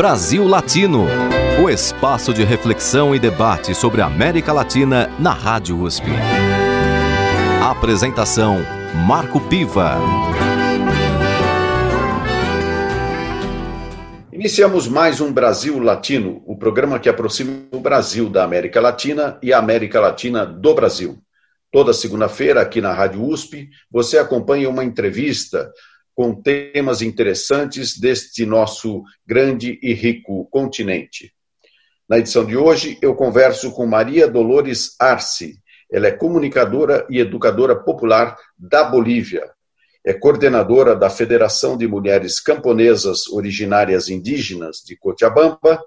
Brasil Latino, o espaço de reflexão e debate sobre a América Latina na Rádio USP. Apresentação Marco Piva. Iniciamos mais um Brasil Latino, o programa que aproxima o Brasil da América Latina e a América Latina do Brasil. Toda segunda-feira, aqui na Rádio USP, você acompanha uma entrevista com temas interessantes deste nosso grande e rico continente. Na edição de hoje, eu converso com Maria Dolores Arce. Ela é comunicadora e educadora popular da Bolívia. É coordenadora da Federação de Mulheres Camponesas Originárias Indígenas de Cochabamba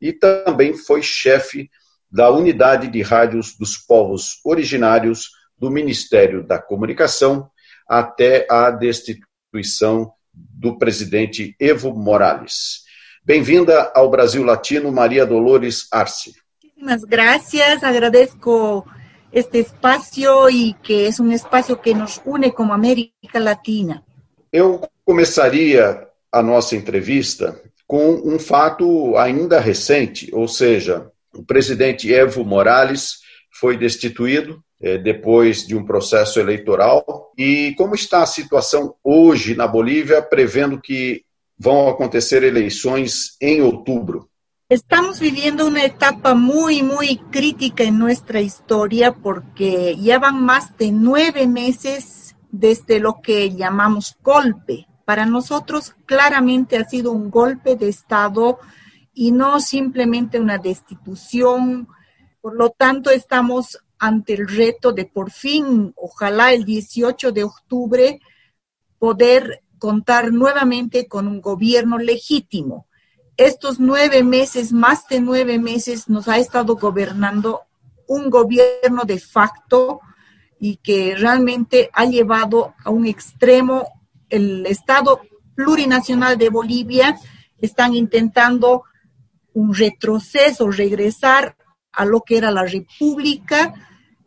e também foi chefe da Unidade de Rádios dos Povos Originários do Ministério da Comunicação até a destituição instituição do presidente Evo Morales. Bem-vinda ao Brasil Latino, Maria Dolores Arce. Muchas gracias, agradezco este espaço e que é um espaço que nos une como América Latina. Eu começaria a nossa entrevista com um fato ainda recente, ou seja, o presidente Evo Morales foi destituído depois de um processo eleitoral. E como está a situação hoje na Bolívia, prevendo que vão acontecer eleições em outubro? Estamos viviendo una etapa muy, muy crítica en nuestra historia porque llevan más de nueve meses desde lo que llamamos golpe. Para nosotros claramente ha sido un golpe de Estado y no simplemente una destitución. Por lo tanto, estamos ante el reto de por fin, ojalá el 18 de octubre, poder contar nuevamente con un gobierno legítimo. Estos nueve meses, más de nueve meses, nos ha estado gobernando un gobierno de facto y que realmente ha llevado a un extremo el Estado plurinacional de Bolivia. Están intentando un retroceso, regresar a lo que era la República,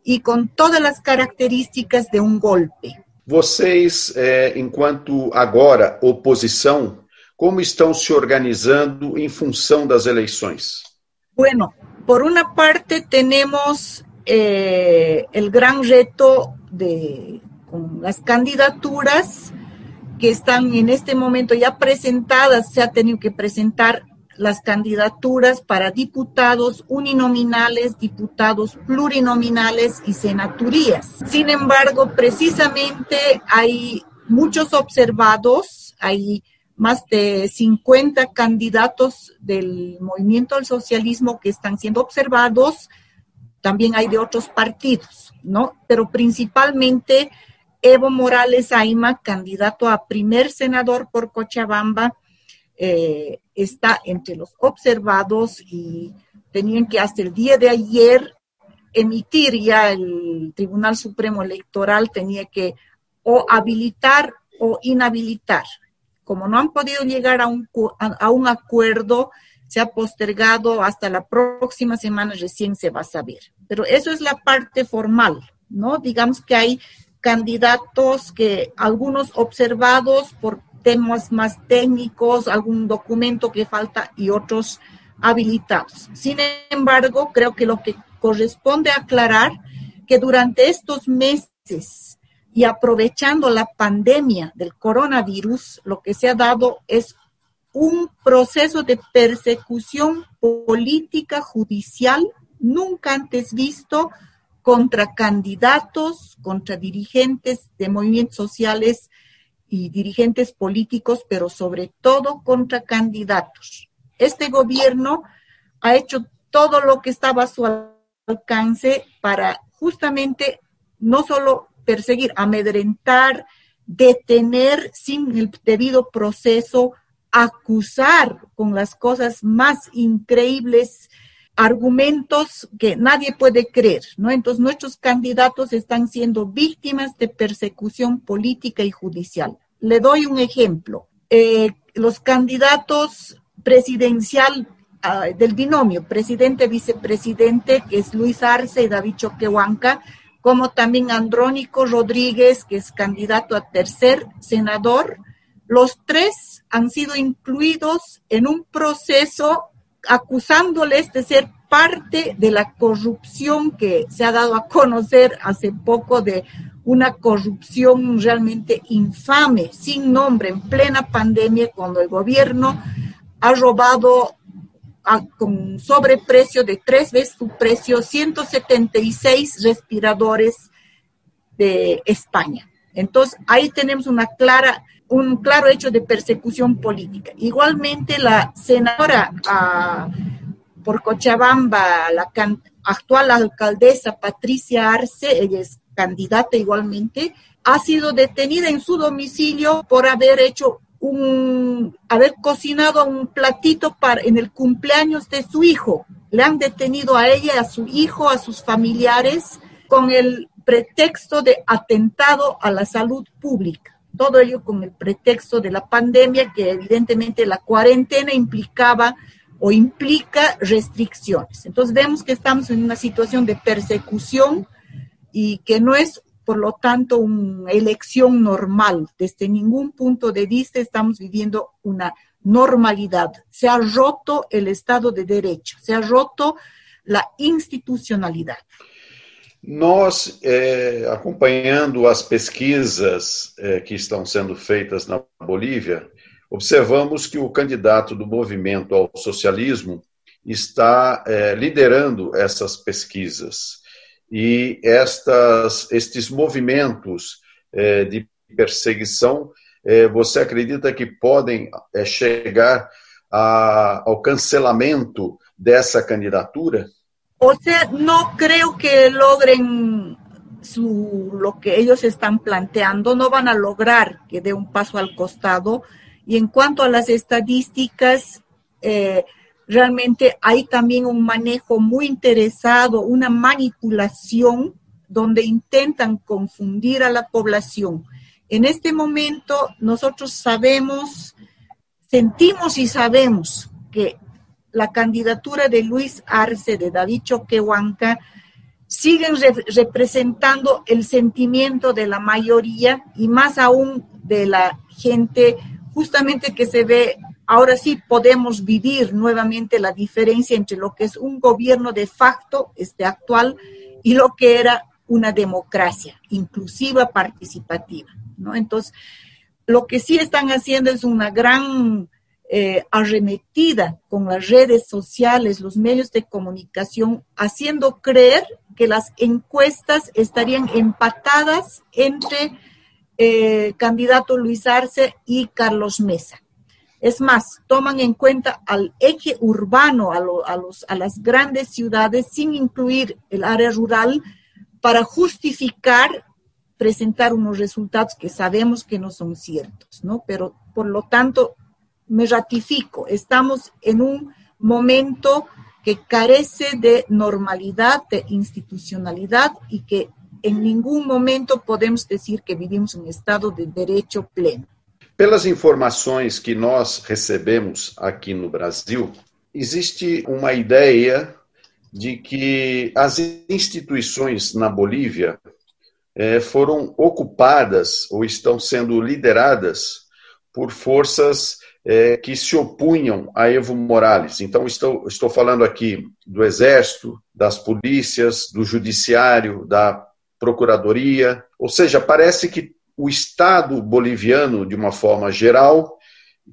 e com todas as características de um golpe. Vocês, é, enquanto agora oposição, como estão se organizando em função das eleições? Bueno, por uma parte temos eh, o grande reto de com as candidaturas que estão en este momento já presentadas, se ha tenido que presentar las candidaturas para diputados uninominales, diputados plurinominales y senaturías. Sin embargo, precisamente hay muchos observados, hay más de 50 candidatos del movimiento al socialismo que están siendo observados, también hay de otros partidos, ¿no? Pero principalmente Evo Morales Aima, candidato a primer senador por Cochabamba, eh, está entre los observados y tenían que hasta el día de ayer emitir ya el Tribunal Supremo Electoral tenía que o habilitar o inhabilitar. Como no han podido llegar a un, a un acuerdo, se ha postergado hasta la próxima semana, recién se va a saber. Pero eso es la parte formal, ¿no? Digamos que hay candidatos que algunos observados por temas más técnicos, algún documento que falta y otros habilitados. Sin embargo, creo que lo que corresponde aclarar que durante estos meses y aprovechando la pandemia del coronavirus, lo que se ha dado es un proceso de persecución política judicial nunca antes visto contra candidatos, contra dirigentes de movimientos sociales y dirigentes políticos, pero sobre todo contra candidatos. Este gobierno ha hecho todo lo que estaba a su alcance para justamente no solo perseguir, amedrentar, detener sin el debido proceso, acusar con las cosas más increíbles argumentos que nadie puede creer, ¿no? Entonces nuestros candidatos están siendo víctimas de persecución política y judicial. Le doy un ejemplo. Eh, los candidatos presidencial uh, del binomio, presidente-vicepresidente, que es Luis Arce y David Choquehuanca, como también Andrónico Rodríguez, que es candidato a tercer senador, los tres han sido incluidos en un proceso acusándoles de ser parte de la corrupción que se ha dado a conocer hace poco de una corrupción realmente infame, sin nombre, en plena pandemia, cuando el gobierno ha robado con sobreprecio de tres veces su precio 176 respiradores de España. Entonces, ahí tenemos una clara, un claro hecho de persecución política. Igualmente, la senadora ah, por Cochabamba, la actual alcaldesa Patricia Arce, ella es candidata igualmente, ha sido detenida en su domicilio por haber hecho un, haber cocinado un platito para, en el cumpleaños de su hijo. Le han detenido a ella, a su hijo, a sus familiares, con el pretexto de atentado a la salud pública. Todo ello con el pretexto de la pandemia, que evidentemente la cuarentena implicaba o implica restricciones. Entonces vemos que estamos en una situación de persecución y que no es, por lo tanto, una elección normal. Desde ningún punto de vista estamos viviendo una normalidad. Se ha roto el Estado de Derecho, se ha roto la institucionalidad. Nós, é, acompanhando as pesquisas é, que estão sendo feitas na Bolívia, observamos que o candidato do movimento ao socialismo está é, liderando essas pesquisas. E estas, estes movimentos é, de perseguição, é, você acredita que podem é, chegar a, ao cancelamento dessa candidatura? O sea, no creo que logren su, lo que ellos están planteando, no van a lograr que dé un paso al costado. Y en cuanto a las estadísticas, eh, realmente hay también un manejo muy interesado, una manipulación donde intentan confundir a la población. En este momento nosotros sabemos, sentimos y sabemos que la candidatura de Luis Arce, de David Choquehuanca, siguen representando el sentimiento de la mayoría y más aún de la gente justamente que se ve, ahora sí podemos vivir nuevamente la diferencia entre lo que es un gobierno de facto, este actual, y lo que era una democracia inclusiva, participativa, ¿no? Entonces, lo que sí están haciendo es una gran eh, arremetida con las redes sociales, los medios de comunicación, haciendo creer que las encuestas estarían empatadas entre eh, candidato Luis Arce y Carlos Mesa. Es más, toman en cuenta al eje urbano, a, las grandes ciudades, sin incluir el área rural, para justificar presentar unos resultados que sabemos que no son ciertos, ¿no? Pero, por lo tanto, me ratifico, estamos en un momento que carece de normalidad, de institucionalidad y que en ningún momento podemos decir que vivimos um estado de direito pleno. Pelas informações que nós recebemos aqui no Brasil, existe uma ideia de que as instituições na Bolívia eh, foram ocupadas ou estão sendo lideradas por forças é, que se opunham a Evo Morales. Então, estou, estou falando aqui do Exército, das polícias, do Judiciário, da Procuradoria. Ou seja, parece que o Estado boliviano, de uma forma geral,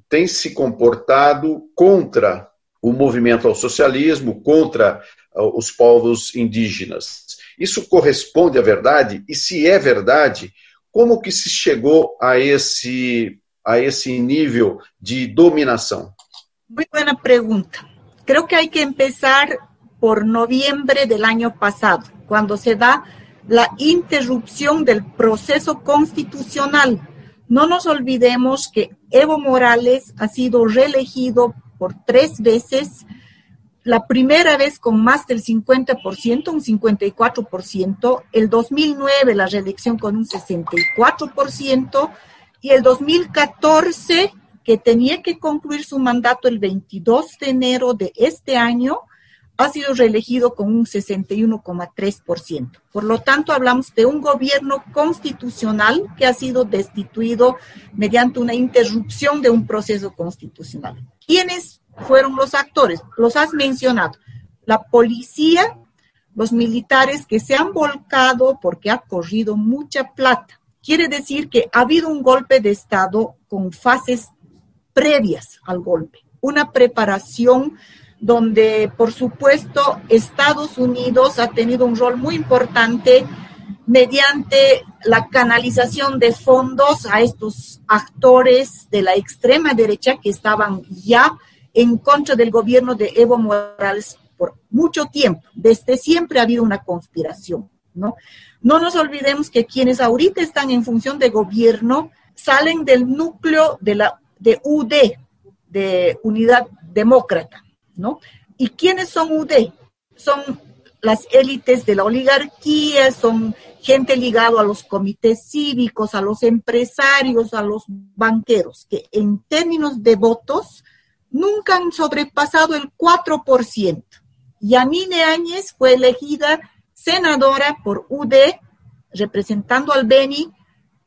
tem se comportado contra o movimento ao socialismo, contra uh, os povos indígenas. Isso corresponde à verdade? E se é verdade, como que se chegou a esse a ese nivel de dominación? Muy buena pregunta. Creo que hay que empezar por noviembre del año pasado, cuando se da la interrupción del proceso constitucional. No nos olvidemos que Evo Morales ha sido reelegido por tres veces, la primera vez con más del 50%, un 54%, el 2009 la reelección con un 64%, y el 2014, que tenía que concluir su mandato el 22 de enero de este año, ha sido reelegido con un 61,3%. Por lo tanto, hablamos de un gobierno constitucional que ha sido destituido mediante una interrupción de un proceso constitucional. ¿Quiénes fueron los actores? Los has mencionado. La policía, los militares que se han volcado porque ha corrido mucha plata. Quiere decir que ha habido un golpe de Estado con fases previas al golpe, una preparación donde, por supuesto, Estados Unidos ha tenido un rol muy importante mediante la canalización de fondos a estos actores de la extrema derecha que estaban ya en contra del gobierno de Evo Morales por mucho tiempo. Desde siempre ha habido una conspiración, ¿no? No nos olvidemos que quienes ahorita están en función de gobierno salen del núcleo de la de UD, de Unidad Demócrata, ¿Y quiénes son UD? Son las élites de la oligarquía, son gente ligada a los comités cívicos, a los empresarios, a los banqueros, que en términos de votos nunca han sobrepasado el 4%. Yanine Áñez fue elegida senadora por UD, representando al Beni,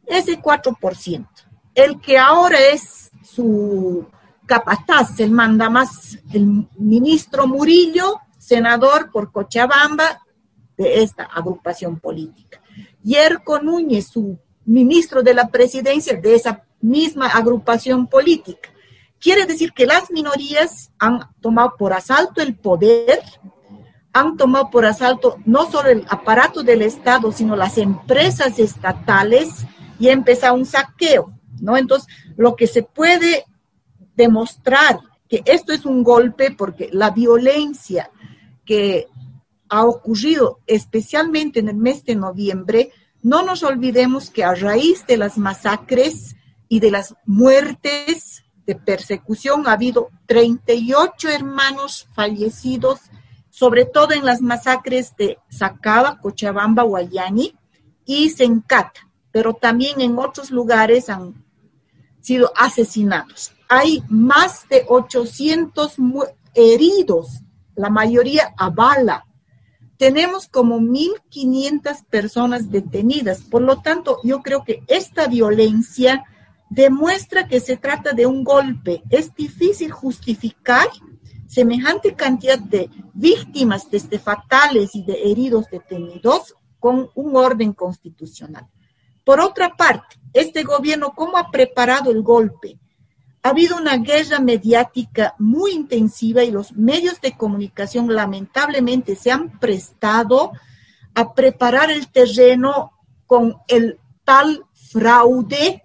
ese 4%. El que ahora es su capataz, el manda más, el ministro Murillo, senador por Cochabamba de esta agrupación política. Yerko Núñez, su ministro de la presidencia de esa misma agrupación política. Quiere decir que las minorías han tomado por asalto el poder, han tomado por asalto no solo el aparato del Estado, sino las empresas estatales y ha empezado un saqueo, ¿no? Entonces, lo que se puede demostrar que esto es un golpe porque la violencia que ha ocurrido especialmente en el mes de noviembre, no nos olvidemos que a raíz de las masacres y de las muertes de persecución ha habido 38 hermanos fallecidos, sobre todo en las masacres de Sacaba, Cochabamba, Guayani y Sencata, pero también en otros lugares han sido asesinados. Hay más de 800 heridos, la mayoría a bala. Tenemos como 1.500 personas detenidas. Por lo tanto, yo creo que esta violencia demuestra que se trata de un golpe. Es difícil justificar semejante cantidad de víctimas desde fatales y de heridos detenidos con un orden constitucional. Por otra parte, este gobierno, ¿cómo ha preparado el golpe? Ha habido una guerra mediática muy intensiva y los medios de comunicación lamentablemente se han prestado a preparar el terreno con el tal fraude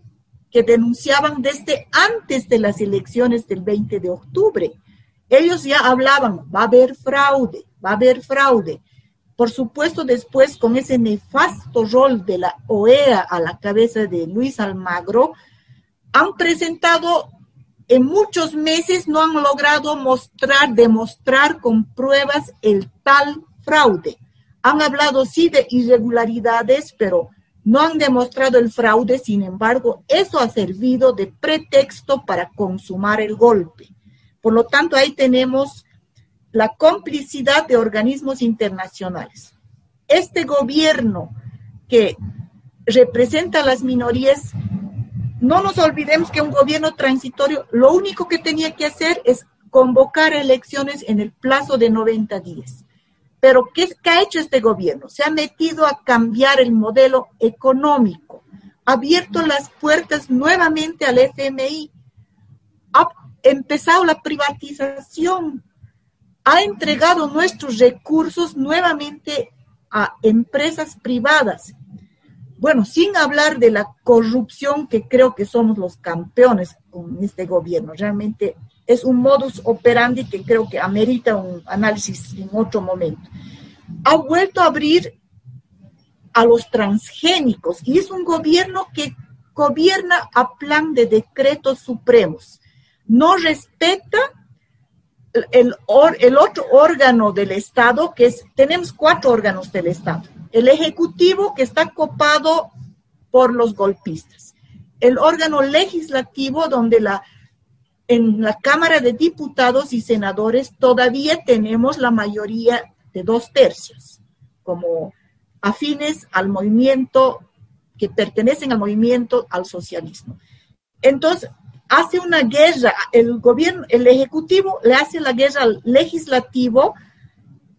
que denunciaban desde antes de las elecciones del 20 de octubre. Ellos ya hablaban, va a haber fraude, va a haber fraude. Por supuesto, después con ese nefasto rol de la OEA a la cabeza de Luis Almagro, han presentado en muchos meses, no han logrado mostrar, demostrar con pruebas el tal fraude. Han hablado sí de irregularidades, pero no han demostrado el fraude, sin embargo, eso ha servido de pretexto para consumar el golpe. Por lo tanto, ahí tenemos la complicidad de organismos internacionales. Este gobierno que representa a las minorías, no nos olvidemos que un gobierno transitorio lo único que tenía que hacer es convocar elecciones en el plazo de 90 días. Pero ¿qué, ha hecho este gobierno? Se ha metido a cambiar el modelo económico, ha abierto las puertas nuevamente al FMI, ha empezado la privatización ha entregado nuestros recursos nuevamente a empresas privadas. Bueno, sin hablar de la corrupción que creo que somos los campeones con este gobierno. Realmente es un modus operandi que creo que amerita un análisis en otro momento. Ha vuelto a abrir a los transgénicos y es un gobierno que gobierna a plan de decretos supremos. No respeta el, el otro órgano del Estado, que es, tenemos cuatro órganos del Estado. El Ejecutivo, que está copado por los golpistas. El órgano legislativo, donde la, en la Cámara de Diputados y Senadores todavía tenemos la mayoría de dos tercios, como afines al movimiento, que pertenecen al movimiento al socialismo. Entonces, hace una guerra, el gobierno, el ejecutivo le hace la guerra al legislativo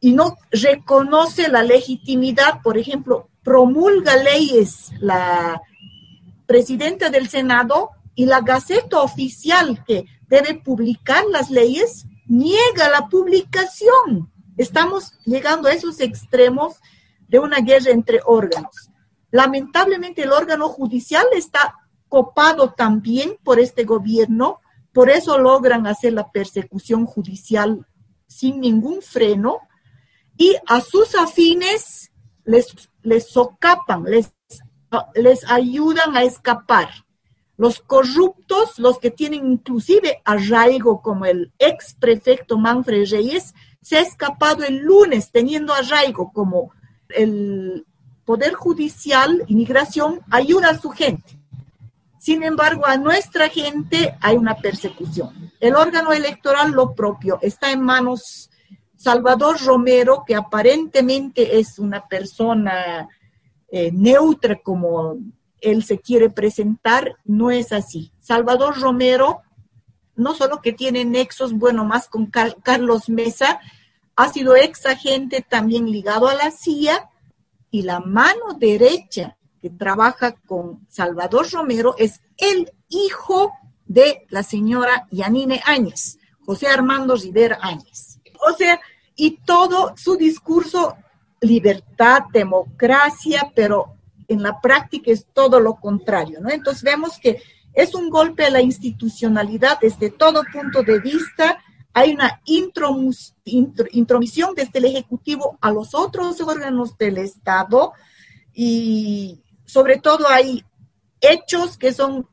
y no reconoce la legitimidad, por ejemplo, promulga leyes la presidenta del Senado y la Gaceta Oficial que debe publicar las leyes niega la publicación. Estamos llegando a esos extremos de una guerra entre órganos. Lamentablemente el órgano judicial está copado también por este gobierno, por eso logran hacer la persecución judicial sin ningún freno y a sus afines les, les socapan, les, les ayudan a escapar. Los corruptos, los que tienen inclusive arraigo, como el ex prefecto Manfred Reyes, se ha escapado el lunes teniendo arraigo como el Poder Judicial, Inmigración, ayuda a su gente. Sin embargo, a nuestra gente hay una persecución. El órgano electoral, lo propio, está en manos Salvador Romero, que aparentemente es una persona eh, neutra como él se quiere presentar, no es así. Salvador Romero, no solo que tiene nexos, bueno, más con Carlos Mesa, ha sido ex agente también ligado a la CIA y la mano derecha que trabaja con Salvador Romero es el hijo de la señora Yanine Áñez, José Armando Rivera Áñez. O sea, y todo su discurso, libertad, democracia, pero en la práctica es todo lo contrario, ¿no? Entonces vemos que es un golpe a la institucionalidad desde todo punto de vista. Hay una intromisión desde el Ejecutivo a los otros órganos del Estado y sobre todo hay hechos que son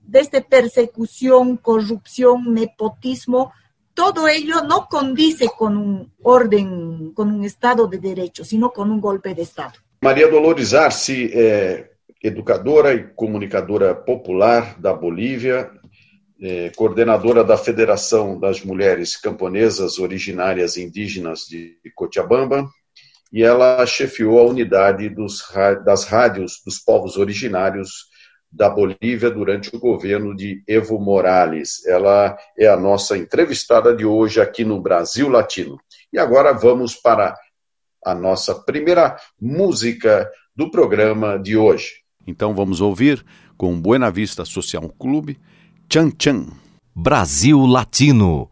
desde persecución, corrupción, nepotismo, todo ello no condice con un orden, con un Estado de Derecho, sino con un golpe de Estado. Maria Dolores Arce é educadora e comunicadora popular da Bolívia, é coordenadora da Federação das Mulheres Camponesas Originárias Indígenas de Cochabamba, e ela chefiou a unidade dos, das rádios dos povos originários da Bolívia durante o governo de Evo Morales. Ela é a nossa entrevistada de hoje aqui no Brasil Latino. E agora vamos para a nossa primeira música do programa de hoje. Então vamos ouvir com Buena Vista Social Clube, Chan Chan. Brasil Latino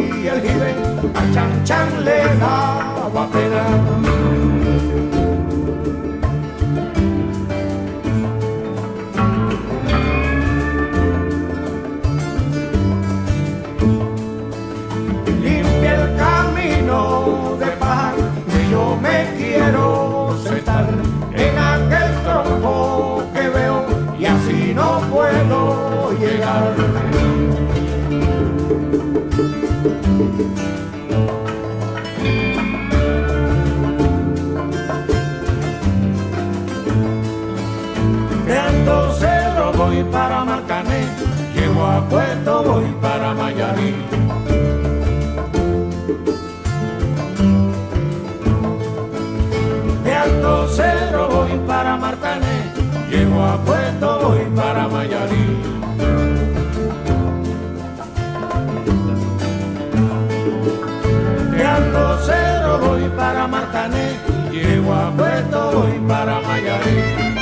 sacudí el jibe, a chan chan le daba pena. Llego a Puerto voy para Mayarí.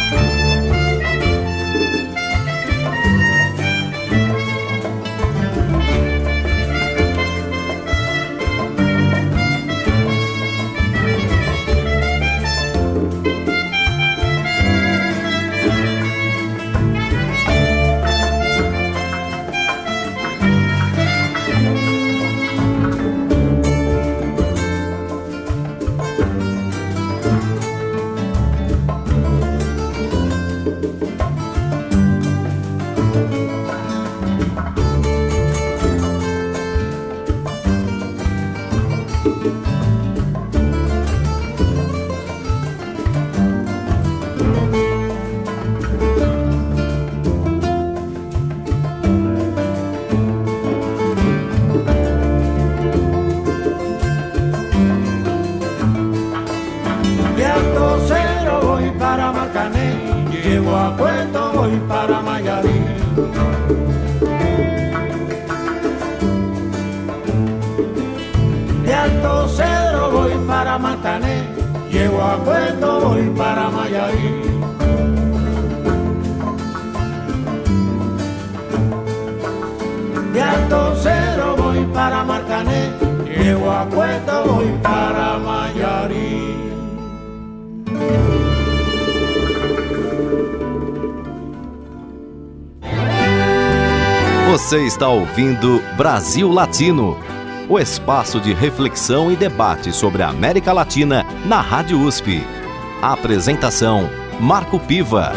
Você está ouvindo Brasil Latino, o espaço de reflexão e debate sobre a América Latina na Rádio USP. A apresentação: Marco Piva.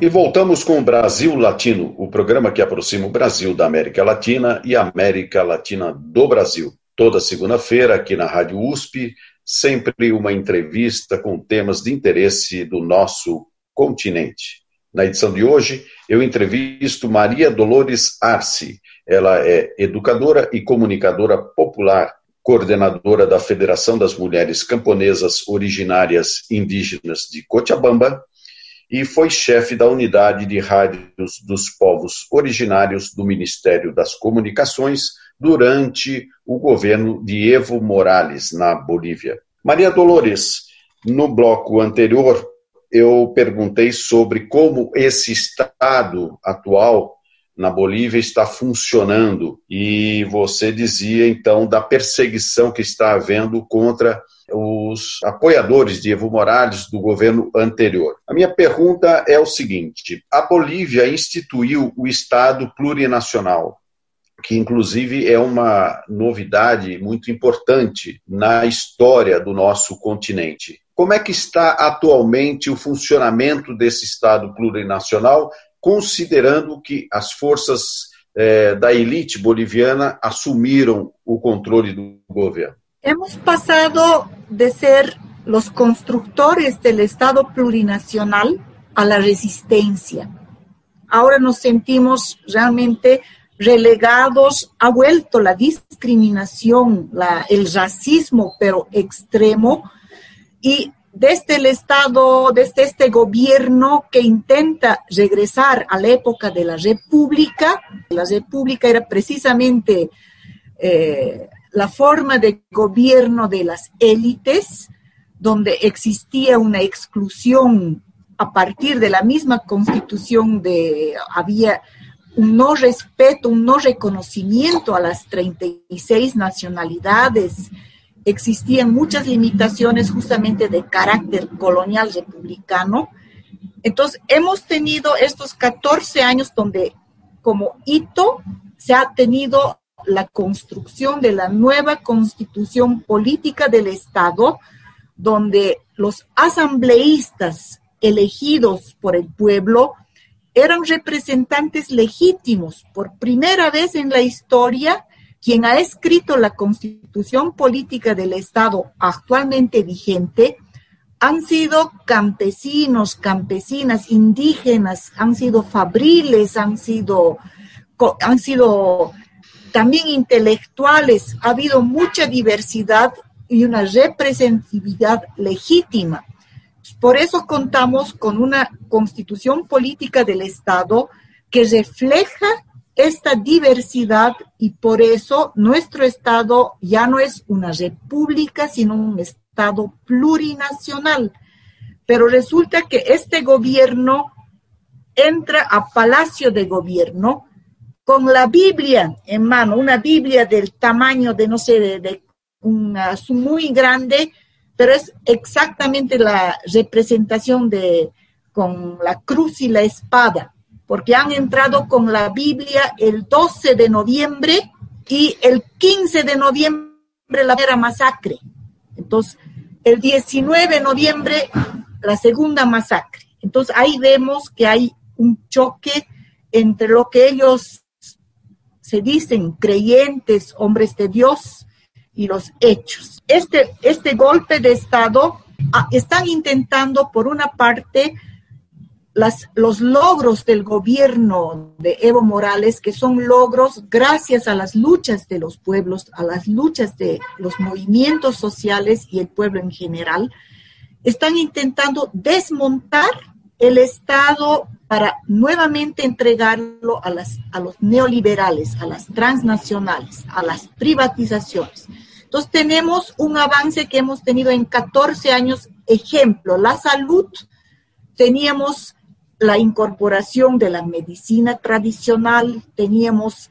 E voltamos com o Brasil Latino, o programa que aproxima o Brasil da América Latina e a América Latina do Brasil. Toda segunda-feira, aqui na Rádio USP, sempre uma entrevista com temas de interesse do nosso continente. Na edição de hoje, eu entrevisto Maria Dolores Arce. Ela é educadora e comunicadora popular, coordenadora da Federação das Mulheres Camponesas Originárias Indígenas de Cochabamba e foi chefe da unidade de rádios dos povos originários do Ministério das Comunicações durante o governo de Evo Morales, na Bolívia. Maria Dolores, no bloco anterior, eu perguntei sobre como esse Estado atual na Bolívia está funcionando e você dizia então da perseguição que está havendo contra os apoiadores de Evo Morales do governo anterior. A minha pergunta é o seguinte: a Bolívia instituiu o Estado plurinacional, que inclusive é uma novidade muito importante na história do nosso continente. Como é que está atualmente o funcionamento desse Estado plurinacional, considerando que as forças eh, da elite boliviana assumiram o controle do governo? Hemos pasado de ser los constructores del Estado plurinacional a la resistencia. Ahora nos sentimos realmente relegados, ha vuelto la discriminación, la, el racismo, pero extremo, y desde el Estado, desde este gobierno que intenta regresar a la época de la República, la República era precisamente eh, la forma de gobierno de las élites, donde existía una exclusión a partir de la misma constitución de había un no respeto, un no reconocimiento a las 36 nacionalidades, existían muchas limitaciones justamente de carácter colonial republicano. Entonces, hemos tenido estos 14 años donde como hito se ha tenido la construcción de la nueva constitución política del Estado, donde los asambleístas elegidos por el pueblo eran representantes legítimos. Por primera vez en la historia, quien ha escrito la constitución política del Estado actualmente vigente han sido campesinos, campesinas, indígenas, han sido fabriles, han sido, han sido también intelectuales, ha habido mucha diversidad y una representatividad legítima. Por eso contamos con una constitución política del Estado que refleja esta diversidad y por eso nuestro Estado ya no es una república, sino un Estado plurinacional. Pero resulta que este gobierno entra a Palacio de Gobierno con la Biblia en mano, una Biblia del tamaño de, no sé, de, una, muy grande, pero es exactamente la representación de con la cruz y la espada, porque han entrado con la Biblia el 12 de noviembre y el 15 de noviembre la primera masacre. Entonces, el 19 de noviembre la segunda masacre. Entonces, ahí vemos que hay un choque entre lo que ellos se dicen creyentes, hombres de Dios, y los hechos. Este, este golpe de Estado ah, están intentando, por una parte, las, los logros del gobierno de Evo Morales, que son logros gracias a las luchas de los pueblos, a las luchas de los movimientos sociales y el pueblo en general, están intentando desmontar el Estado para nuevamente entregarlo a, las, a los neoliberales, a las transnacionales, a las privatizaciones. Entonces tenemos un avance que hemos tenido en 14 años. Ejemplo, la salud, teníamos la incorporación de la medicina tradicional, teníamos,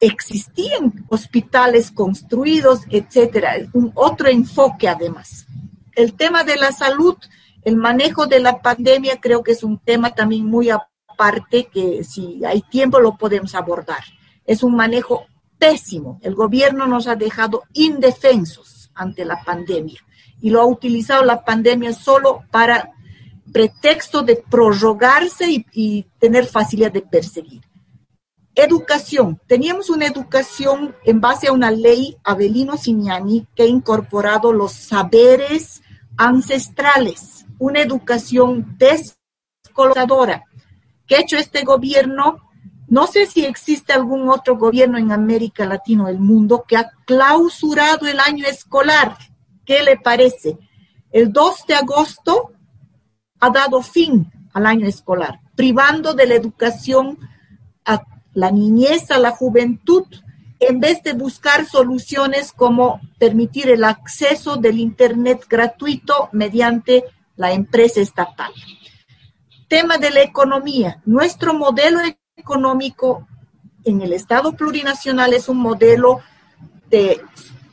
existían hospitales construidos, etcétera, un otro enfoque además. El tema de la salud, el manejo de la pandemia creo que es un tema también muy aparte que si hay tiempo lo podemos abordar. Es un manejo pésimo. El gobierno nos ha dejado indefensos ante la pandemia y lo ha utilizado la pandemia solo para pretexto de prorrogarse y, tener facilidad de perseguir. Educación. Teníamos una educación en base a una ley Avelino Signani que ha incorporado los saberes ancestrales, una educación descolonizadora. que ha hecho este gobierno? No sé si existe algún otro gobierno en América Latina o el mundo que ha clausurado el año escolar. ¿Qué le parece? El 2 de agosto ha dado fin al año escolar, privando de la educación a la niñez, a la juventud, en vez de buscar soluciones como permitir el acceso del Internet gratuito mediante la empresa estatal. Tema de la economía. Nuestro modelo económico en el Estado plurinacional es un modelo de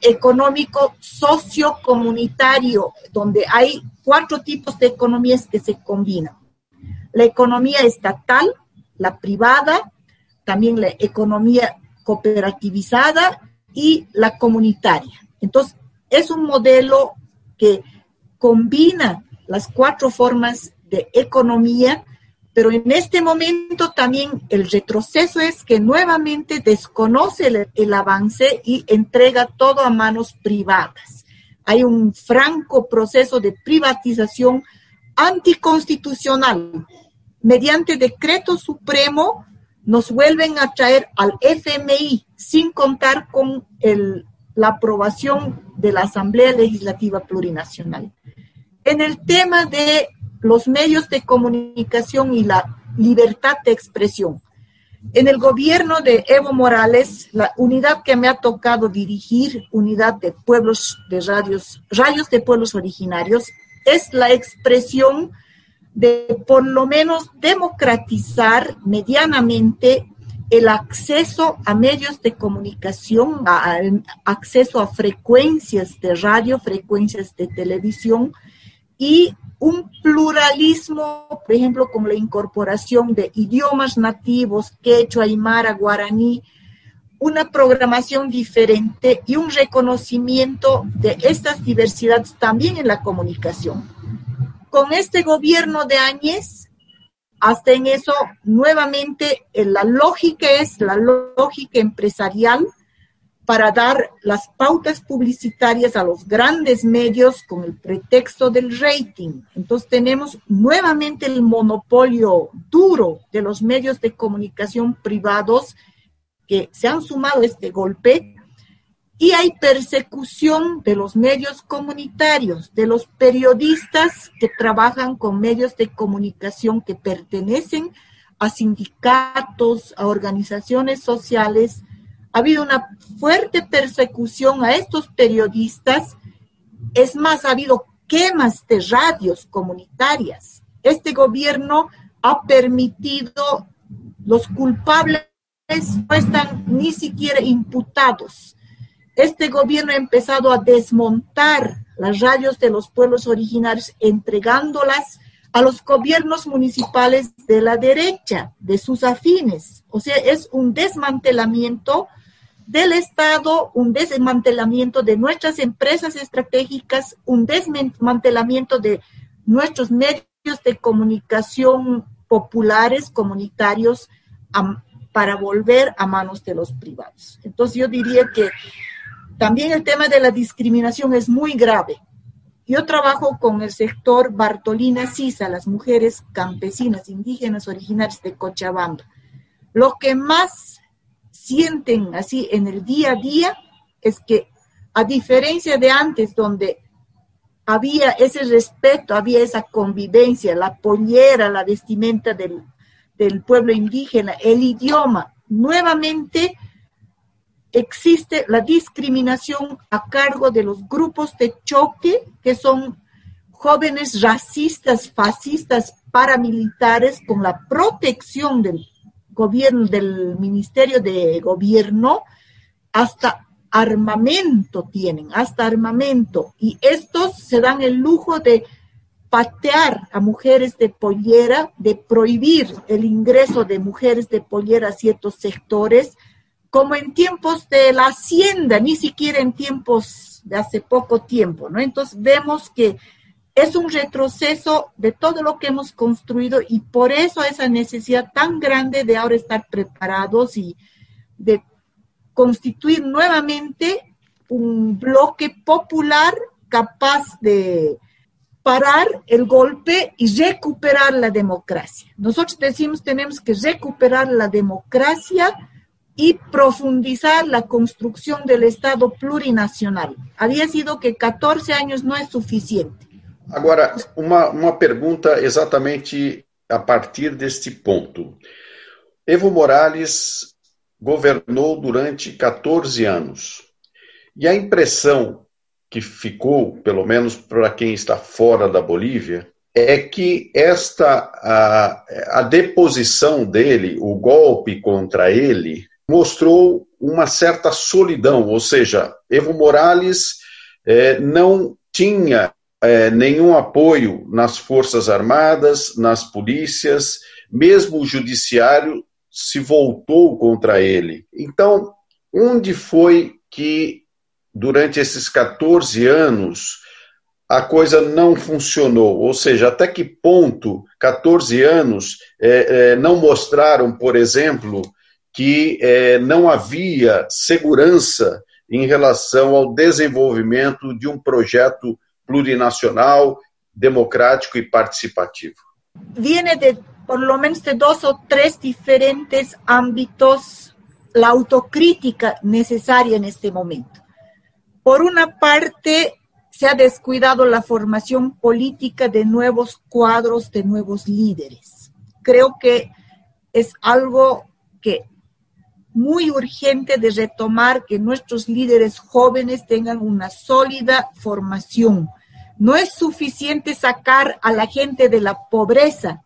económico sociocomunitario, donde hay cuatro tipos de economías que se combinan. La economía estatal, la privada, también la economía cooperativizada y la comunitaria. Entonces, es un modelo que combina las cuatro formas de economía pero en este momento también el retroceso es que nuevamente desconoce el, avance y entrega todo a manos privadas. Hay un franco proceso de privatización anticonstitucional. Mediante decreto supremo nos vuelven a traer al FMI sin contar con la aprobación de la Asamblea Legislativa Plurinacional. En el tema de los medios de comunicación y la libertad de expresión. En el gobierno de Evo Morales, la unidad que me ha tocado dirigir, unidad de pueblos de radios, radios de pueblos originarios, es la expresión de por lo menos democratizar medianamente el acceso a medios de comunicación, acceso a frecuencias de radio, frecuencias de televisión y un pluralismo, por ejemplo, con la incorporación de idiomas nativos, quechua, aymara, guaraní, una programación diferente y un reconocimiento de estas diversidades también en la comunicación. Con este gobierno de Áñez, hasta en eso, nuevamente, la lógica es la lógica empresarial, para dar las pautas publicitarias a los grandes medios con el pretexto del rating. Entonces tenemos nuevamente el monopolio duro de los medios de comunicación privados que se han sumado a este golpe y hay persecución de los medios comunitarios, de los periodistas que trabajan con medios de comunicación que pertenecen a sindicatos, a organizaciones sociales, ha habido una fuerte persecución a estos periodistas. Es más, ha habido quemas de radios comunitarias. Este gobierno ha permitido, los culpables no están ni siquiera imputados. Este gobierno ha empezado a desmontar las radios de los pueblos originarios, entregándolas a los gobiernos municipales de la derecha, de sus afines. O sea, es un desmantelamiento del Estado, un desmantelamiento de nuestras empresas estratégicas, un desmantelamiento de nuestros medios de comunicación populares, comunitarios, para volver a manos de los privados. Entonces yo diría que también el tema de la discriminación es muy grave. Yo trabajo con el sector Bartolina Sisa, las mujeres campesinas, indígenas originarias de Cochabamba. Lo que más sienten así en el día a día es que a diferencia de antes donde había ese respeto, había esa convivencia, la pollera, la vestimenta del, del pueblo indígena, el idioma, nuevamente existe la discriminación a cargo de los grupos de choque, que son jóvenes racistas, fascistas, paramilitares, con la protección del gobierno, del Ministerio de Gobierno, hasta armamento tienen, hasta armamento. Y estos se dan el lujo de patear a mujeres de pollera, de prohibir el ingreso de mujeres de pollera a ciertos sectores, como en tiempos de la hacienda, ni siquiera en tiempos de hace poco tiempo, ¿no? Entonces vemos que es un retroceso de todo lo que hemos construido y por eso esa necesidad tan grande de ahora estar preparados y de constituir nuevamente un bloque popular capaz de parar el golpe y recuperar la democracia. Nosotros decimos tenemos que recuperar la democracia y profundizar la construcción del Estado plurinacional. Había sido que 14 años no es suficiente. Agora, uma, uma pergunta exatamente a partir deste ponto. Evo Morales governou durante 14 anos. E a impressão que ficou, pelo menos para quem está fora da Bolívia, é que esta a, a deposição dele, o golpe contra ele, mostrou uma certa solidão, ou seja, Evo Morales é, não tinha é, nenhum apoio nas Forças Armadas, nas polícias, mesmo o judiciário se voltou contra ele. Então, onde foi que, durante esses 14 anos, a coisa não funcionou? Ou seja, até que ponto 14 anos é, é, não mostraram, por exemplo, que é, não havia segurança em relação ao desenvolvimento de um projeto plurinacional, democrático y participativo. Viene de por lo menos de dos o tres diferentes ámbitos la autocrítica necesaria en este momento. Por una parte, se ha descuidado la formación política de nuevos cuadros, de nuevos líderes. Creo que es algo que muy urgente de retomar que nuestros líderes jóvenes tengan una sólida formación, no es suficiente sacar a la gente de la pobreza,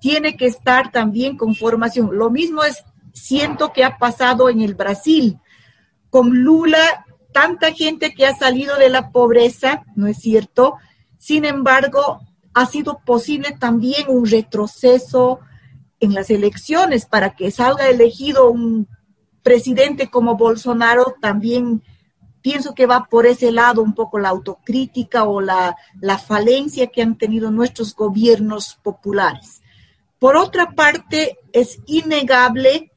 tiene que estar también con formación. Lo mismo es, siento que ha pasado en el Brasil. Con Lula, tanta gente que ha salido de la pobreza, ¿no es cierto? Sin embargo, ha sido posible también un retroceso en las elecciones para que salga elegido un presidente como Bolsonaro también pienso que va por ese lado un poco la autocrítica o la, falencia que han tenido nuestros gobiernos populares. Por otra parte, es innegable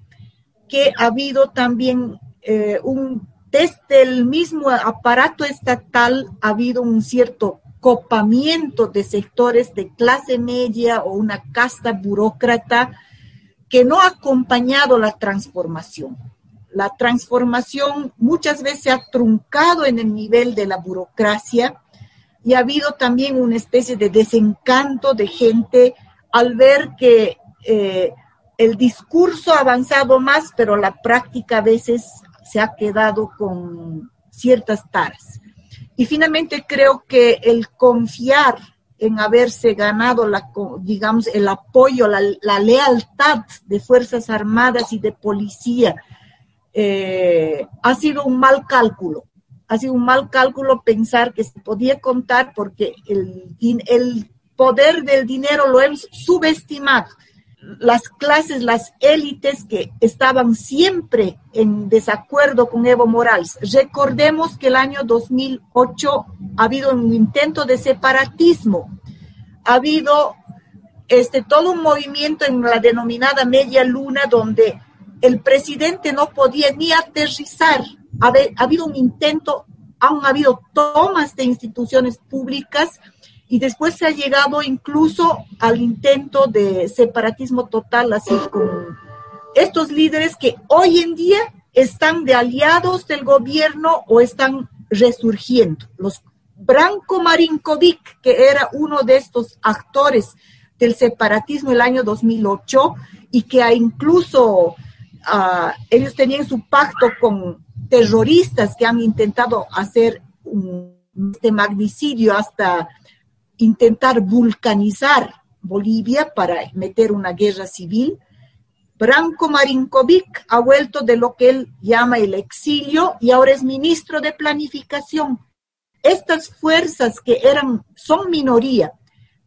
que ha habido también eh, un desde el mismo aparato estatal ha habido un cierto copamiento de sectores de clase media o una casta burócrata que no ha acompañado la transformación. La transformación muchas veces se ha truncado en el nivel de la burocracia y ha habido también una especie de desencanto de gente al ver que eh, el discurso ha avanzado más, pero la práctica a veces se ha quedado con ciertas taras. Y finalmente creo que el confiar en haberse ganado, la, digamos, el apoyo, la, lealtad de Fuerzas Armadas y de policía, eh, ha sido un mal cálculo. Ha sido un mal cálculo pensar que se podía contar porque el, poder del dinero lo hemos subestimado las clases, las élites que estaban siempre en desacuerdo con Evo Morales. Recordemos que el año 2008 ha habido un intento de separatismo, ha habido este, todo un movimiento en la denominada media luna donde el presidente no podía ni aterrizar. Ha, ha habido un intento, han habido tomas de instituciones públicas y después se ha llegado incluso al intento de separatismo total, así con estos líderes que hoy en día están de aliados del gobierno o están resurgiendo. Los Branko Marinkovic, que era uno de estos actores del separatismo el año 2008 y que ha incluso uh, ellos tenían su pacto con terroristas que han intentado hacer un, este magnicidio hasta intentar vulcanizar Bolivia para meter una guerra civil. Branko Marinkovic ha vuelto de lo que él llama el exilio y ahora es ministro de planificación. Estas fuerzas que eran, son minoría,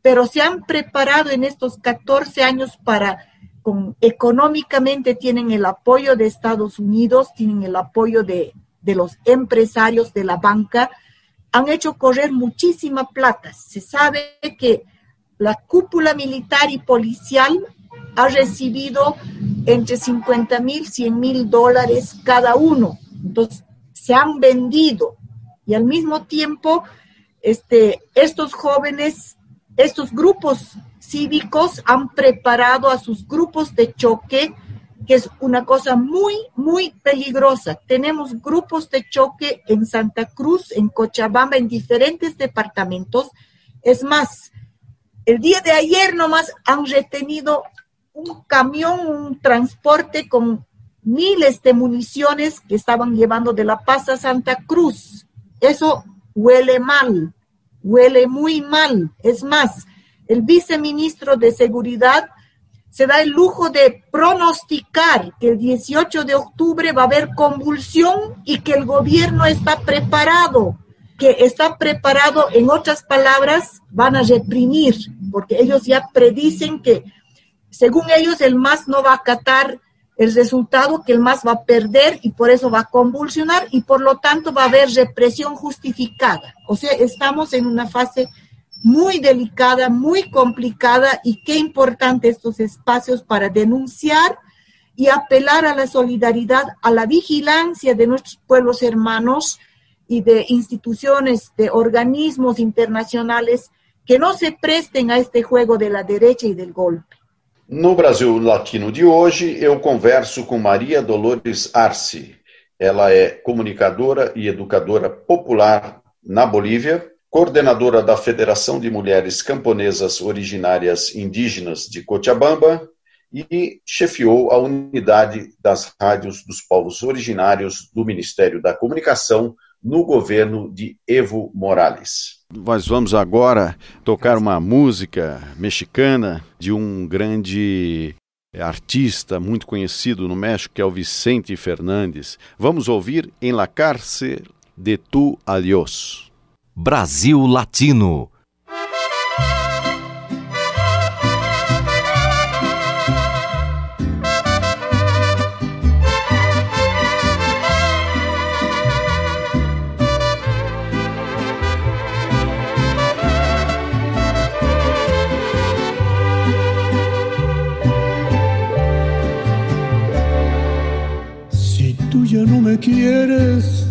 pero se han preparado en estos 14 años para, con, económicamente tienen el apoyo de Estados Unidos, tienen el apoyo de, de los empresarios de la banca, han hecho correr muchísima plata. Se sabe que la cúpula militar y policial ha recibido entre 50 mil, 100 mil dólares cada uno. Entonces, se han vendido y al mismo tiempo, este, estos jóvenes, estos grupos cívicos han preparado a sus grupos de choque que es una cosa muy, muy peligrosa. Tenemos grupos de choque en Santa Cruz, en Cochabamba, en diferentes departamentos. Es más, el día de ayer nomás han retenido un camión, un transporte con miles de municiones que estaban llevando de La Paz a Santa Cruz. Eso huele mal, huele muy mal. Es más, el viceministro de Seguridad se da el lujo de pronosticar que el 18 de octubre va a haber convulsión y que el gobierno está preparado, que está preparado, en otras palabras, van a reprimir, porque ellos ya predicen que, según ellos, el MAS no va a acatar el resultado, que el MAS va a perder y por eso va a convulsionar y por lo tanto va a haber represión justificada. O sea, estamos en una fase muy delicada, muy complicada y qué importante estos espacios para denunciar y apelar a la solidaridad, a la vigilancia de nuestros pueblos hermanos y de instituciones, de organismos internacionales que no se presten a este juego de la derecha y del golpe. No Brasil Latino de hoje, eu converso com Maria Dolores Arce. Ela é comunicadora e educadora popular na Bolívia, coordenadora da Federação de Mulheres Camponesas Originárias Indígenas de Cochabamba e chefiou a unidade das rádios dos povos originários do Ministério da Comunicação no governo de Evo Morales. Nós vamos agora tocar uma música mexicana de um grande artista muito conhecido no México, que é o Vicente Fernandes. Vamos ouvir Em la cárcel de tu adiós. Brasil Latino. Si tú ya no me quieres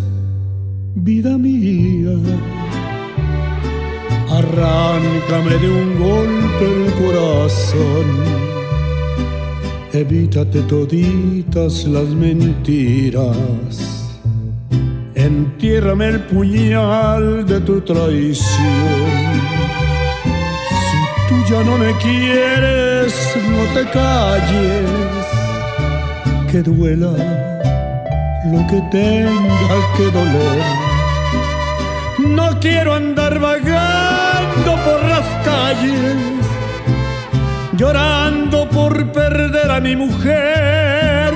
vida mía. Arráncame de un golpe el corazón. Evítate toditas las mentiras. Entiérrame el puñal de tu traición. Si tú ya no me quieres, no te calles. Que duela lo que tenga que doler. No quiero andar vagando llorando por perder a mi mujer.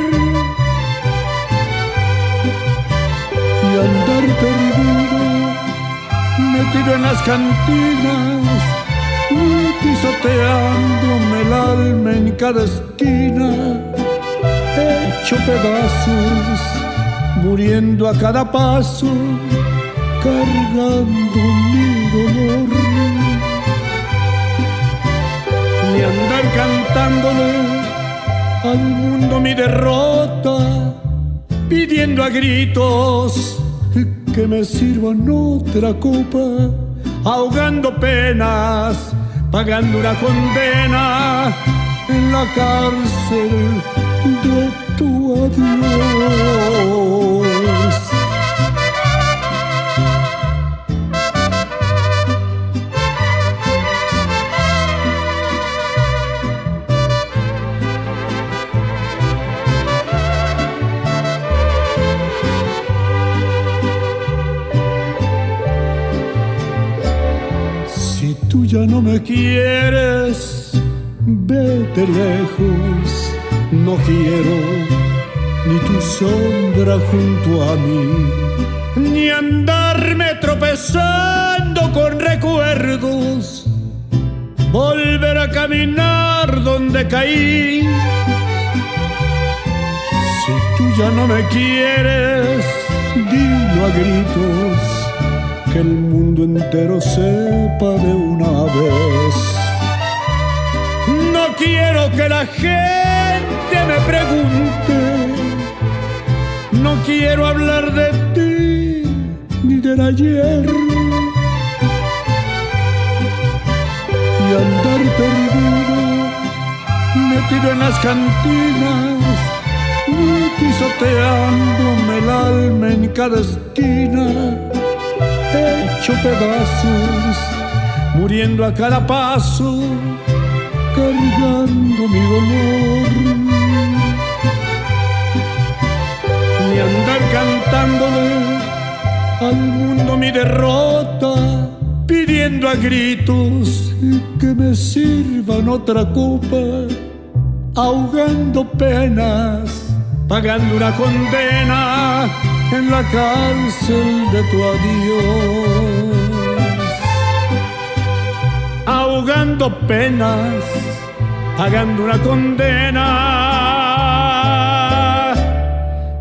Y andar perdido, metido en las cantinas, pisoteándome el alma en cada esquina, hecho pedazos muriendo a cada paso, cargando mi dolor. Ni andar cantándole al mundo mi derrota, pidiendo a gritos que me sirvan otra copa, ahogando penas, pagando una condena en la cárcel de tu adiós. Me quieres, vete lejos. No quiero ni tu sombra junto a mí, ni andarme tropezando con recuerdos, volver a caminar donde caí. Si tú ya no me quieres, dilo a gritos, que el mundo entero sepa de una vez. No quiero que la gente me pregunte, no quiero hablar de ti ni del ayer. Y andar perdido, metido en las cantinas, pisoteándome el alma en cada esquina, hecho pedazos, muriendo a cada paso cargando mi dolor. Ni andar cantándole al mundo mi derrota, pidiendo a gritos que me sirvan otra copa, ahogando penas, pagando una condena en la cárcel de tu adiós. Ahogando penas, pagando una condena.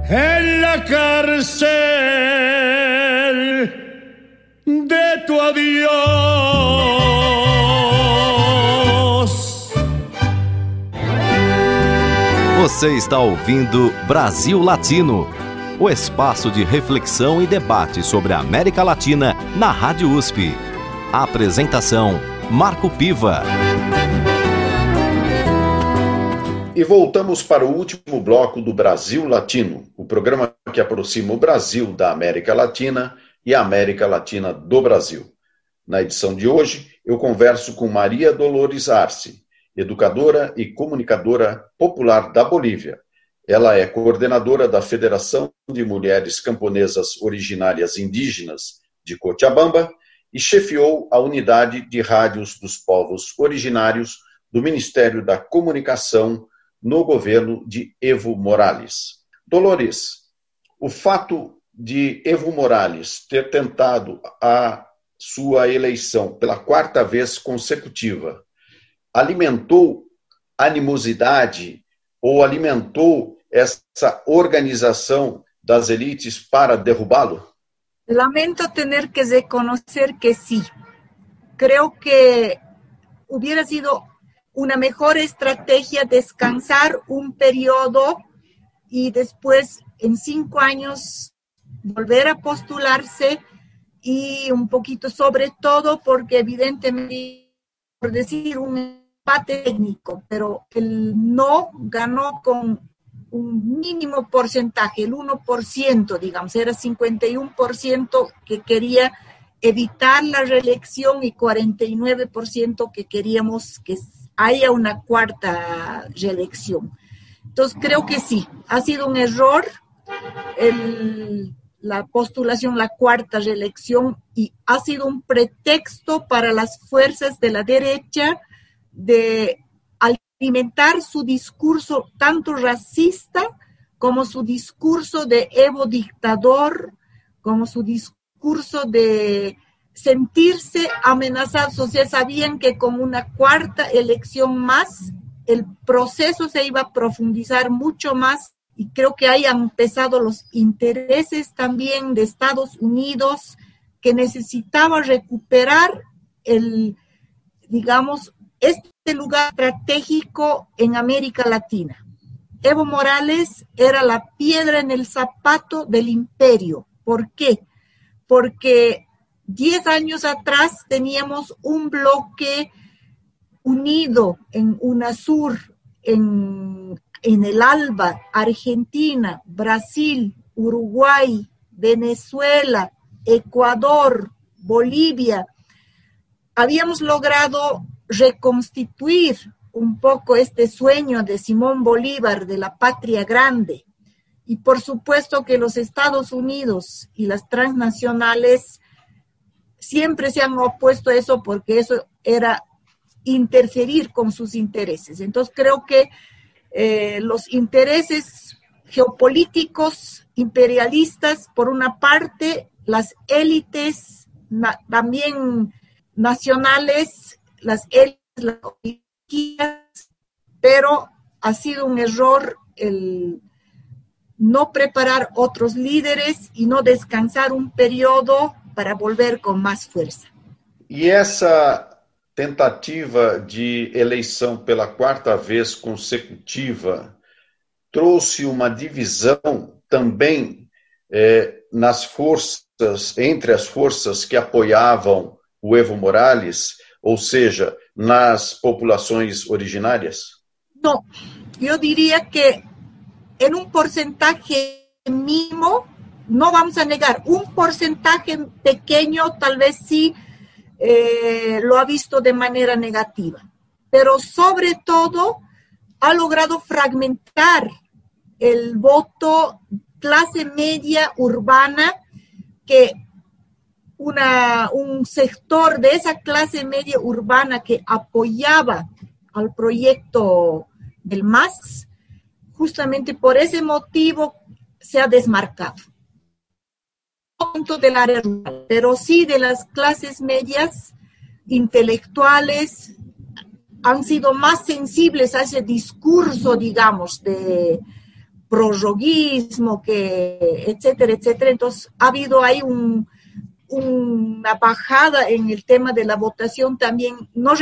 En la cárcel de tu adiós. Você está ouvindo Brasil Latino, o espaço de reflexão e debate sobre a América Latina na Rádio USP. Apresentação Marco Piva. E voltamos para o último bloco do Brasil Latino, o programa que aproxima o Brasil da América Latina e a América Latina do Brasil. Na edição de hoje, eu converso com Maria Dolores Arce, educadora e comunicadora popular da Bolívia. Ela é coordenadora da Federação de Mulheres Camponesas Originárias Indígenas de Cochabamba e chefiou a unidade de rádios dos povos originários do Ministério da Comunicação no governo de Evo Morales. Dolores, o fato de Evo Morales ter tentado a sua eleição pela quarta vez consecutiva alimentou animosidade ou alimentou essa organização das elites para derrubá-lo? Lamento tener que reconocer que sí. Creo que hubiera sido una mejor estrategia descansar un periodo y después en cinco años volver a postularse y un poquito sobre todo porque evidentemente, por decir un empate técnico, pero el no ganó con un mínimo porcentaje, el 1%, digamos, era 51% que quería evitar la reelección y 49% que queríamos que haya una cuarta reelección. Entonces, creo que sí, ha sido un error la postulación, la cuarta reelección, y ha sido un pretexto para las fuerzas de la derecha de alimentar su discurso tanto racista como su discurso de Evo dictador, como su discurso de sentirse amenazados. O sea, sabían que con una cuarta elección más, el proceso se iba a profundizar mucho más y creo que hayan empezado los intereses también de Estados Unidos que necesitaba recuperar el, digamos, este lugar estratégico en América Latina. Evo Morales era la piedra en el zapato del imperio. ¿Por qué? Porque diez años atrás teníamos un bloque unido en UNASUR, en, en el ALBA, Argentina, Brasil, Uruguay, Venezuela, Ecuador, Bolivia. Habíamos logrado reconstituir un poco este sueño de Simón Bolívar de la patria grande. Y por supuesto que los Estados Unidos y las transnacionales siempre se han opuesto a eso porque eso era interferir con sus intereses. Entonces creo que eh, los intereses geopolíticos imperialistas, por una parte, las élites también nacionales las élites, pero ha sido un error el no preparar otros líderes y no descansar un periodo para volver con más fuerza. E essa tentativa de eleição pela quarta vez consecutiva trouxe uma divisão também eh, nas forças, entre as forças que apoiavam o Evo Morales, ou seja, nas populações originárias? No, yo diría que en un porcentaje mínimo, no vamos a negar, un porcentaje pequeño tal vez sí eh, lo ha visto de manera negativa, pero sobre todo ha logrado fragmentar el voto clase media urbana que una, un sector de esa clase media urbana que apoyaba al proyecto del MAS, justamente por ese motivo se ha desmarcado. No del área rural, pero sí de las clases medias intelectuales han sido más sensibles a ese discurso, digamos, de prorroguismo, que, etcétera, etcétera. Entonces, ha habido ahí un, una bajada en el tema de la votación también. No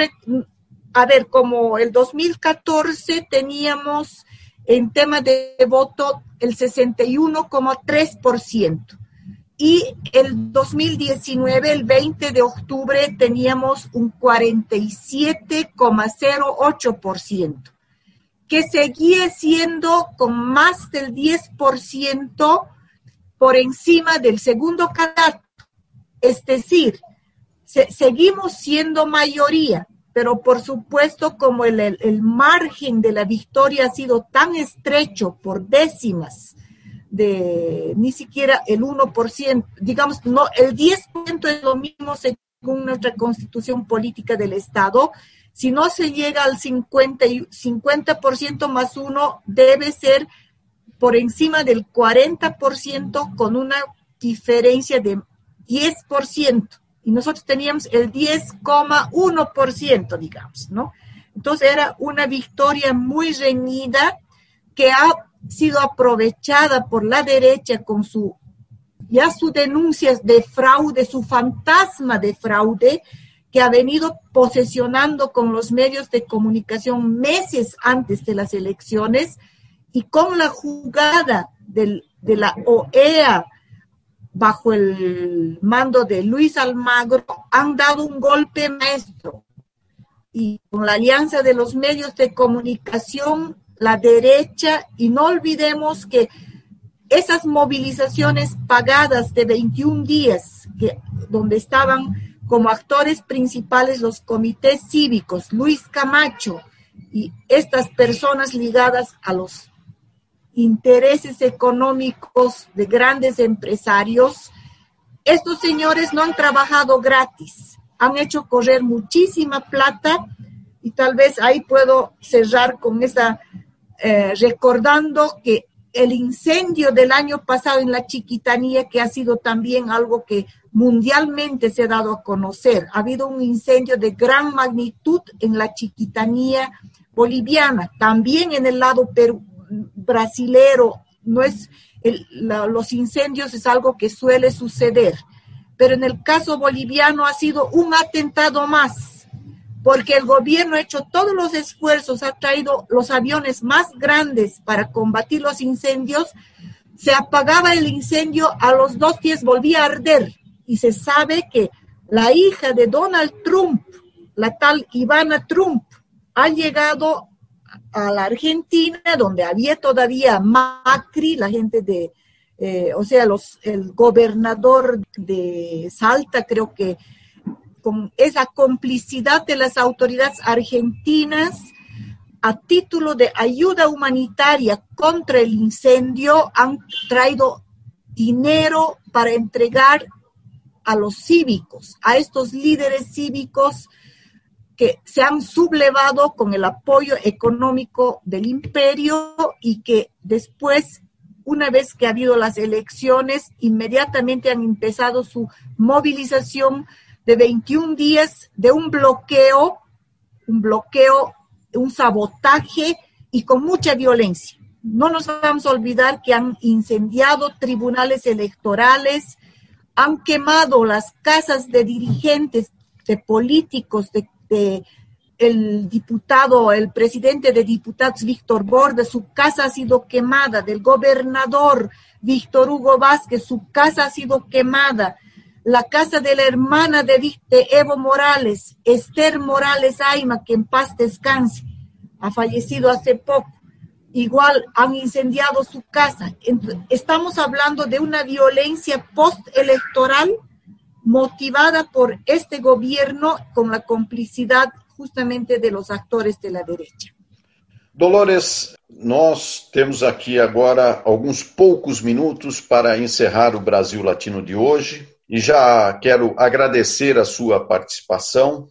a ver, como el 2014 teníamos en tema de voto el 61,3%. Y el 2019, el 20 de octubre, teníamos un 47,08%, que seguía siendo con más del 10% por encima del segundo candidato es decir, seguimos siendo mayoría, pero por supuesto como el, margen de la victoria ha sido tan estrecho por décimas, de ni siquiera el 1%, digamos, no, el 10% es lo mismo según nuestra constitución política del Estado. Si no se llega al 50, 50% más uno, debe ser por encima del 40% con una diferencia de 10%, y nosotros teníamos el 10,1%, digamos, ¿no? Entonces era una victoria muy reñida que ha sido aprovechada por la derecha con su ya sus denuncias de fraude, su fantasma de fraude que ha venido posesionando con los medios de comunicación meses antes de las elecciones y con la jugada del, de la OEA bajo el mando de Luis Almagro, han dado un golpe maestro. Y con la alianza de los medios de comunicación, la derecha, y no olvidemos que esas movilizaciones pagadas de 21 días, que, donde estaban como actores principales los comités cívicos, Luis Camacho y estas personas ligadas a los intereses económicos de grandes empresarios, estos señores no han trabajado gratis, han hecho correr muchísima plata y tal vez ahí puedo cerrar con esa, eh, recordando que el incendio del año pasado en la Chiquitanía, que ha sido también algo que mundialmente se ha dado a conocer, ha habido un incendio de gran magnitud en la Chiquitanía boliviana, también en el lado perú, brasilero, no es los incendios es algo que suele suceder, pero en el caso boliviano ha sido un atentado más, porque el gobierno ha hecho todos los esfuerzos, ha traído los aviones más grandes para combatir los incendios, se apagaba el incendio, a los dos días volvía a arder y se sabe que la hija de Donald Trump, la tal Ivana Trump, ha llegado a la Argentina, donde había todavía Macri, la gente de, eh, o sea, los, el gobernador de Salta, creo que con esa complicidad de las autoridades argentinas, a título de ayuda humanitaria contra el incendio, han traído dinero para entregar a los cívicos, a estos líderes cívicos que se han sublevado con el apoyo económico del imperio y que después, una vez que ha habido las elecciones, inmediatamente han empezado su movilización de 21 días de un bloqueo, un bloqueo, un sabotaje y con mucha violencia. No nos vamos a olvidar que han incendiado tribunales electorales, han quemado las casas de dirigentes, de políticos, de el diputado, el presidente de diputados Víctor Borda, su casa ha sido quemada, del gobernador Víctor Hugo Vázquez, su casa ha sido quemada, la casa de la hermana de, Evo Morales, Esther Morales Aima, que en paz descanse, ha fallecido hace poco. Igual han incendiado su casa. Estamos hablando de una violencia postelectoral motivada por este gobierno con la complicidad justamente de los actores de la derecha. Dolores, nós temos aqui agora alguns poucos minutos para encerrar o Brasil Latino de hoje e já quero agradecer a sua participação,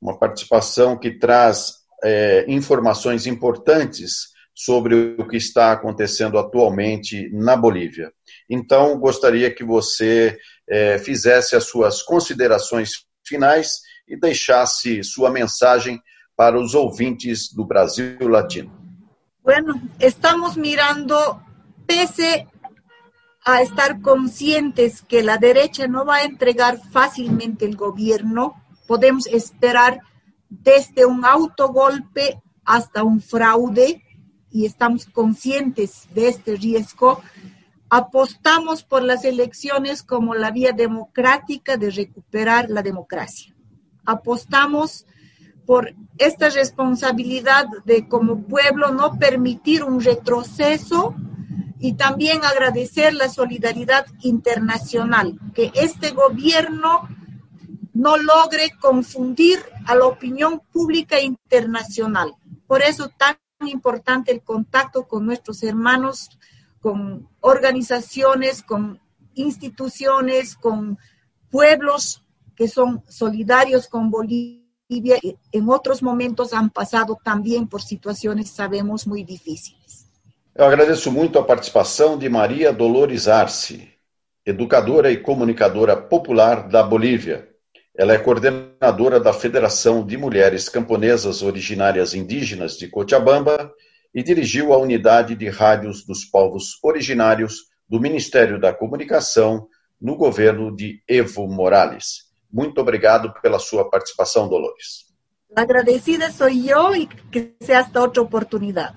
uma participação que traz é, informações importantes sobre o que está acontecendo atualmente na Bolívia. Então, gostaria que você eh, fizesse as suas considerações finais e deixasse sua mensagem para os ouvintes do Brasil Latino. Bueno, estamos mirando, pese a estar conscientes que la derecha no va a entregar fácilmente el gobierno, podemos esperar desde un autogolpe hasta un fraude y estamos conscientes de este riesgo apostamos por las elecciones como la vía democrática de recuperar la democracia. Apostamos por esta responsabilidad de como pueblo no permitir un retroceso y también agradecer la solidaridad internacional, que este gobierno no logre confundir a la opinión pública internacional. Por eso tan importante el contacto con nuestros hermanos con organizaciones, con instituciones, con pueblos que son solidarios con Bolivia. En otros momentos han pasado también por situaciones, sabemos, muy difíciles. Eu agradeço muito a participação de Maria Dolores Arce, educadora e comunicadora popular da Bolívia. Ela é coordenadora da Federação de Mulheres Camponesas Originárias Indígenas de Cochabamba e dirigiu a unidade de rádios dos povos originários do Ministério da Comunicação no governo de Evo Morales. Muito obrigado pela sua participação, Dolores. Agradecida sou eu e que seja esta outra oportunidade.